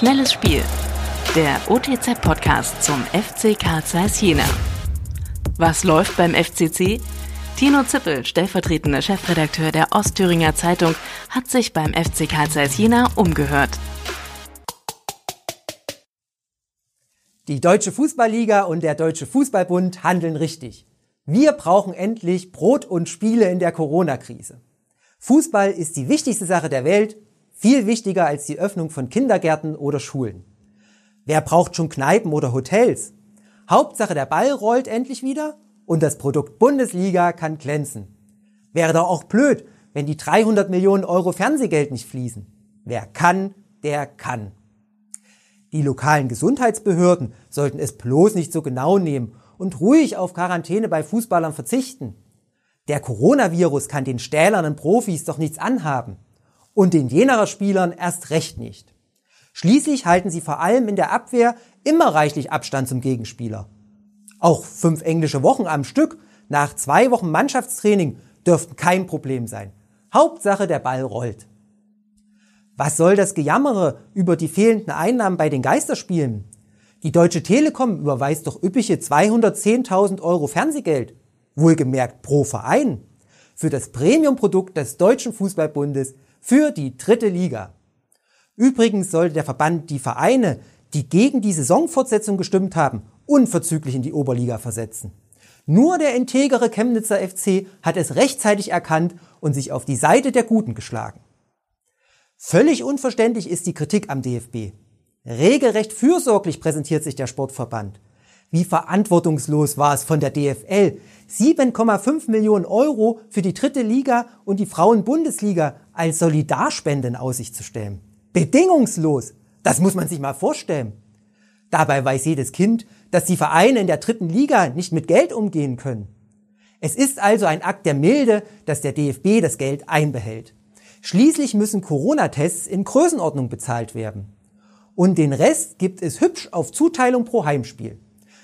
Schnelles Spiel. Der OTZ-Podcast zum FC Karl Zeiss Jena. Was läuft beim FCC? Tino Zippel, stellvertretender Chefredakteur der Ostthüringer Zeitung, hat sich beim FC Karl Zeiss Jena umgehört. Die Deutsche Fußballliga und der Deutsche Fußballbund handeln richtig. Wir brauchen endlich Brot und Spiele in der Corona-Krise. Fußball ist die wichtigste Sache der Welt, viel wichtiger als die Öffnung von Kindergärten oder Schulen. Wer braucht schon Kneipen oder Hotels? Hauptsache der Ball rollt endlich wieder und das Produkt Bundesliga kann glänzen. Wäre doch auch blöd, wenn die 300 Millionen Euro Fernsehgeld nicht fließen. Wer kann, der kann. Die lokalen Gesundheitsbehörden sollten es bloß nicht so genau nehmen und ruhig auf Quarantäne bei Fußballern verzichten. Der Coronavirus kann den stählernen Profis doch nichts anhaben. Und den Jenerer Spielern erst recht nicht. Schließlich halten sie vor allem in der Abwehr immer reichlich Abstand zum Gegenspieler. Auch fünf englische Wochen am Stück nach zwei Wochen Mannschaftstraining dürften kein Problem sein. Hauptsache der Ball rollt. Was soll das Gejammere über die fehlenden Einnahmen bei den Geisterspielen? Die Deutsche Telekom überweist doch üppige 210.000 Euro Fernsehgeld, wohlgemerkt pro Verein, für das Premiumprodukt des Deutschen Fußballbundes für die dritte Liga. Übrigens sollte der Verband die Vereine, die gegen die Saisonfortsetzung gestimmt haben, unverzüglich in die Oberliga versetzen. Nur der integere Chemnitzer FC hat es rechtzeitig erkannt und sich auf die Seite der Guten geschlagen. Völlig unverständlich ist die Kritik am DFB. Regelrecht fürsorglich präsentiert sich der Sportverband. Wie verantwortungslos war es von der DFL, 7,5 Millionen Euro für die dritte Liga und die Frauenbundesliga als Solidarspende in Aussicht zu stellen. Bedingungslos! Das muss man sich mal vorstellen. Dabei weiß jedes Kind, dass die Vereine in der dritten Liga nicht mit Geld umgehen können. Es ist also ein Akt der Milde, dass der DFB das Geld einbehält. Schließlich müssen Corona-Tests in Größenordnung bezahlt werden. Und den Rest gibt es hübsch auf Zuteilung pro Heimspiel.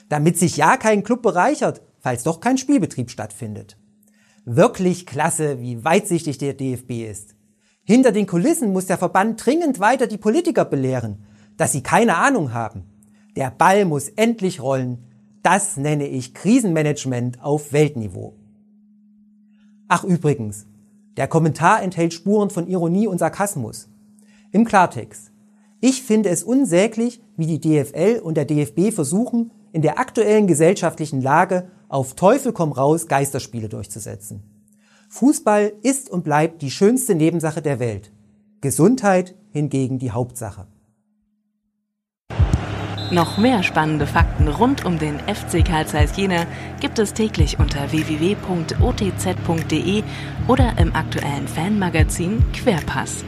Damit sich ja kein Club bereichert, falls doch kein Spielbetrieb stattfindet. Wirklich klasse, wie weitsichtig der DFB ist. Hinter den Kulissen muss der Verband dringend weiter die Politiker belehren, dass sie keine Ahnung haben. Der Ball muss endlich rollen. Das nenne ich Krisenmanagement auf Weltniveau. Ach übrigens, der Kommentar enthält Spuren von Ironie und Sarkasmus. Im Klartext. Ich finde es unsäglich, wie die DFL und der DFB versuchen, in der aktuellen gesellschaftlichen Lage auf Teufel komm raus Geisterspiele durchzusetzen. Fußball ist und bleibt die schönste Nebensache der Welt. Gesundheit hingegen die Hauptsache. Noch mehr spannende Fakten rund um den FC Karl Zeiss Jena gibt es täglich unter www.otz.de oder im aktuellen Fanmagazin Querpass.